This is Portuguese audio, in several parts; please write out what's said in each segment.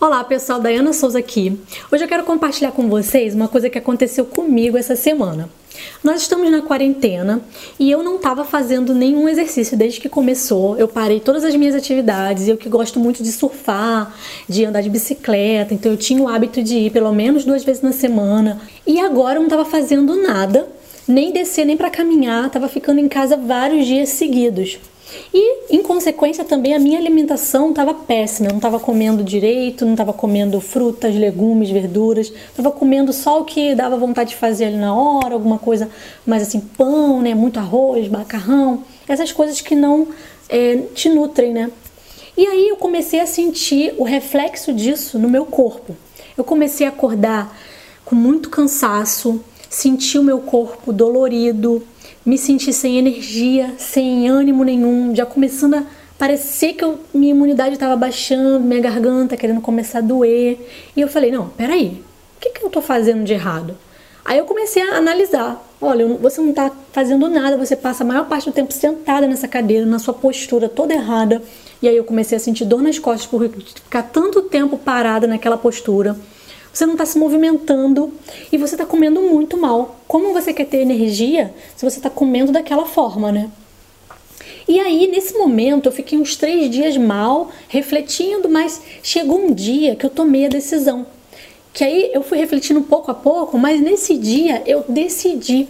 Olá pessoal, Dayana Souza aqui. Hoje eu quero compartilhar com vocês uma coisa que aconteceu comigo essa semana. Nós estamos na quarentena e eu não estava fazendo nenhum exercício desde que começou. Eu parei todas as minhas atividades. Eu que gosto muito de surfar, de andar de bicicleta, então eu tinha o hábito de ir pelo menos duas vezes na semana. E agora eu não estava fazendo nada, nem descer nem para caminhar. Estava ficando em casa vários dias seguidos. E, em consequência, também a minha alimentação estava péssima. Eu não estava comendo direito, não estava comendo frutas, legumes, verduras. Estava comendo só o que dava vontade de fazer ali na hora, alguma coisa mais assim, pão, né? Muito arroz, macarrão. Essas coisas que não é, te nutrem, né? E aí eu comecei a sentir o reflexo disso no meu corpo. Eu comecei a acordar com muito cansaço, sentir o meu corpo dolorido, me senti sem energia, sem ânimo nenhum, já começando a parecer que eu, minha imunidade estava baixando, minha garganta querendo começar a doer. E eu falei: não, peraí, o que, que eu estou fazendo de errado? Aí eu comecei a analisar. Olha, você não está fazendo nada, você passa a maior parte do tempo sentada nessa cadeira, na sua postura toda errada. E aí eu comecei a sentir dor nas costas por ficar tanto tempo parada naquela postura você não está se movimentando e você está comendo muito mal. Como você quer ter energia se você está comendo daquela forma, né? E aí, nesse momento, eu fiquei uns três dias mal, refletindo, mas chegou um dia que eu tomei a decisão. Que aí eu fui refletindo pouco a pouco, mas nesse dia eu decidi.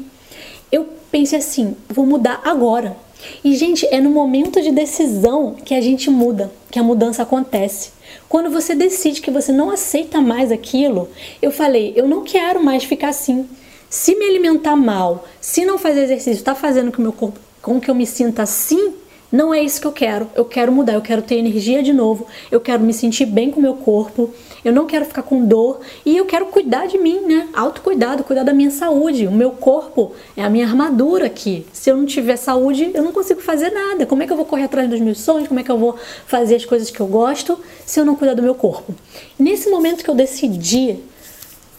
Eu pensei assim: vou mudar agora. E, gente, é no momento de decisão que a gente muda, que a mudança acontece. Quando você decide que você não aceita mais aquilo, eu falei, eu não quero mais ficar assim. Se me alimentar mal, se não fazer exercício, está fazendo com, meu corpo, com que eu me sinta assim, não é isso que eu quero. Eu quero mudar, eu quero ter energia de novo, eu quero me sentir bem com o meu corpo, eu não quero ficar com dor e eu quero cuidar de mim, né? Autocuidado, cuidar da minha saúde. O meu corpo é a minha armadura aqui. Se eu não tiver saúde, eu não consigo fazer nada. Como é que eu vou correr atrás dos meus sonhos? Como é que eu vou fazer as coisas que eu gosto se eu não cuidar do meu corpo? Nesse momento que eu decidi,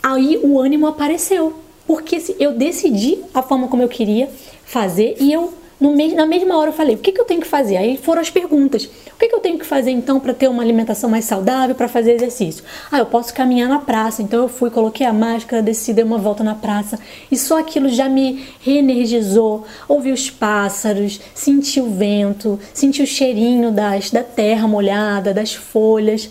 aí o ânimo apareceu. Porque eu decidi a forma como eu queria fazer e eu me na mesma hora eu falei, o que, que eu tenho que fazer? Aí foram as perguntas. O que, que eu tenho que fazer então para ter uma alimentação mais saudável, para fazer exercício? Ah, eu posso caminhar na praça. Então eu fui, coloquei a máscara, desci, dei uma volta na praça. E só aquilo já me reenergizou. Ouvi os pássaros, senti o vento, senti o cheirinho das, da terra molhada, das folhas.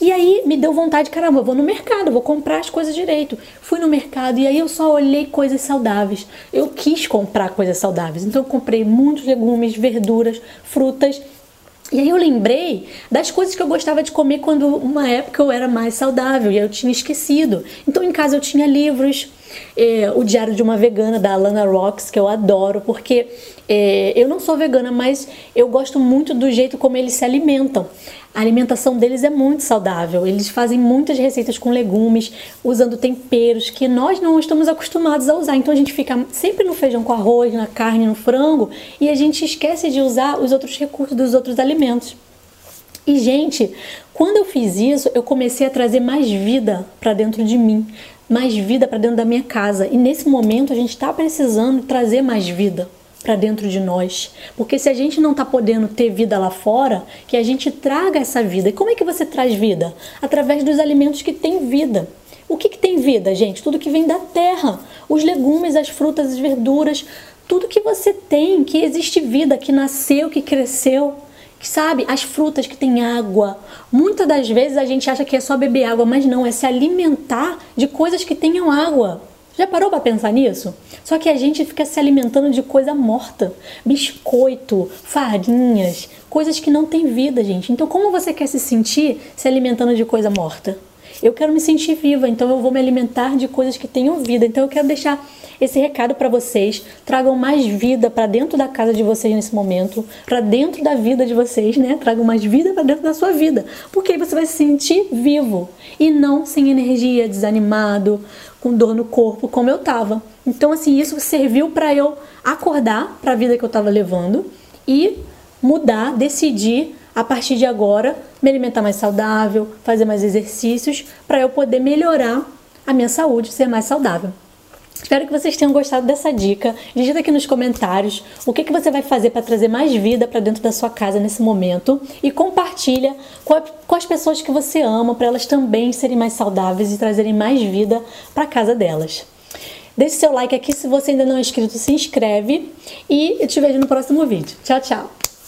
E aí me deu vontade, caramba, eu vou no mercado, vou comprar as coisas direito. Fui no mercado e aí eu só olhei coisas saudáveis. Eu quis comprar coisas saudáveis. Então eu comprei muitos legumes, verduras, frutas. E aí eu lembrei das coisas que eu gostava de comer quando uma época eu era mais saudável e eu tinha esquecido. Então em casa eu tinha livros, é, o Diário de uma Vegana da Alana Rocks, que eu adoro, porque é, eu não sou vegana, mas eu gosto muito do jeito como eles se alimentam. A alimentação deles é muito saudável. Eles fazem muitas receitas com legumes, usando temperos que nós não estamos acostumados a usar. Então a gente fica sempre no feijão com arroz, na carne, no frango e a gente esquece de usar os outros recursos dos outros alimentos. E gente, quando eu fiz isso, eu comecei a trazer mais vida para dentro de mim, mais vida para dentro da minha casa. E nesse momento a gente está precisando trazer mais vida para dentro de nós. Porque se a gente não está podendo ter vida lá fora, que a gente traga essa vida. E como é que você traz vida? Através dos alimentos que têm vida. O que, que tem vida, gente? Tudo que vem da terra. Os legumes, as frutas, as verduras, tudo que você tem, que existe vida, que nasceu, que cresceu. Sabe, as frutas que têm água. Muitas das vezes a gente acha que é só beber água, mas não, é se alimentar de coisas que tenham água. Já parou para pensar nisso? Só que a gente fica se alimentando de coisa morta, biscoito, farinhas, coisas que não têm vida, gente. Então, como você quer se sentir se alimentando de coisa morta? Eu quero me sentir viva, então eu vou me alimentar de coisas que tenham vida. Então eu quero deixar esse recado para vocês. Tragam mais vida para dentro da casa de vocês nesse momento, para dentro da vida de vocês, né? Tragam mais vida para dentro da sua vida, porque aí você vai se sentir vivo e não sem energia, desanimado, com dor no corpo, como eu tava. Então assim, isso serviu para eu acordar para a vida que eu tava levando e mudar, decidir a partir de agora me alimentar mais saudável, fazer mais exercícios para eu poder melhorar a minha saúde, ser mais saudável. Espero que vocês tenham gostado dessa dica. Digita aqui nos comentários o que, que você vai fazer para trazer mais vida para dentro da sua casa nesse momento e compartilha com, a, com as pessoas que você ama para elas também serem mais saudáveis e trazerem mais vida para casa delas. Deixe seu like aqui se você ainda não é inscrito, se inscreve e eu te vejo no próximo vídeo. Tchau, tchau!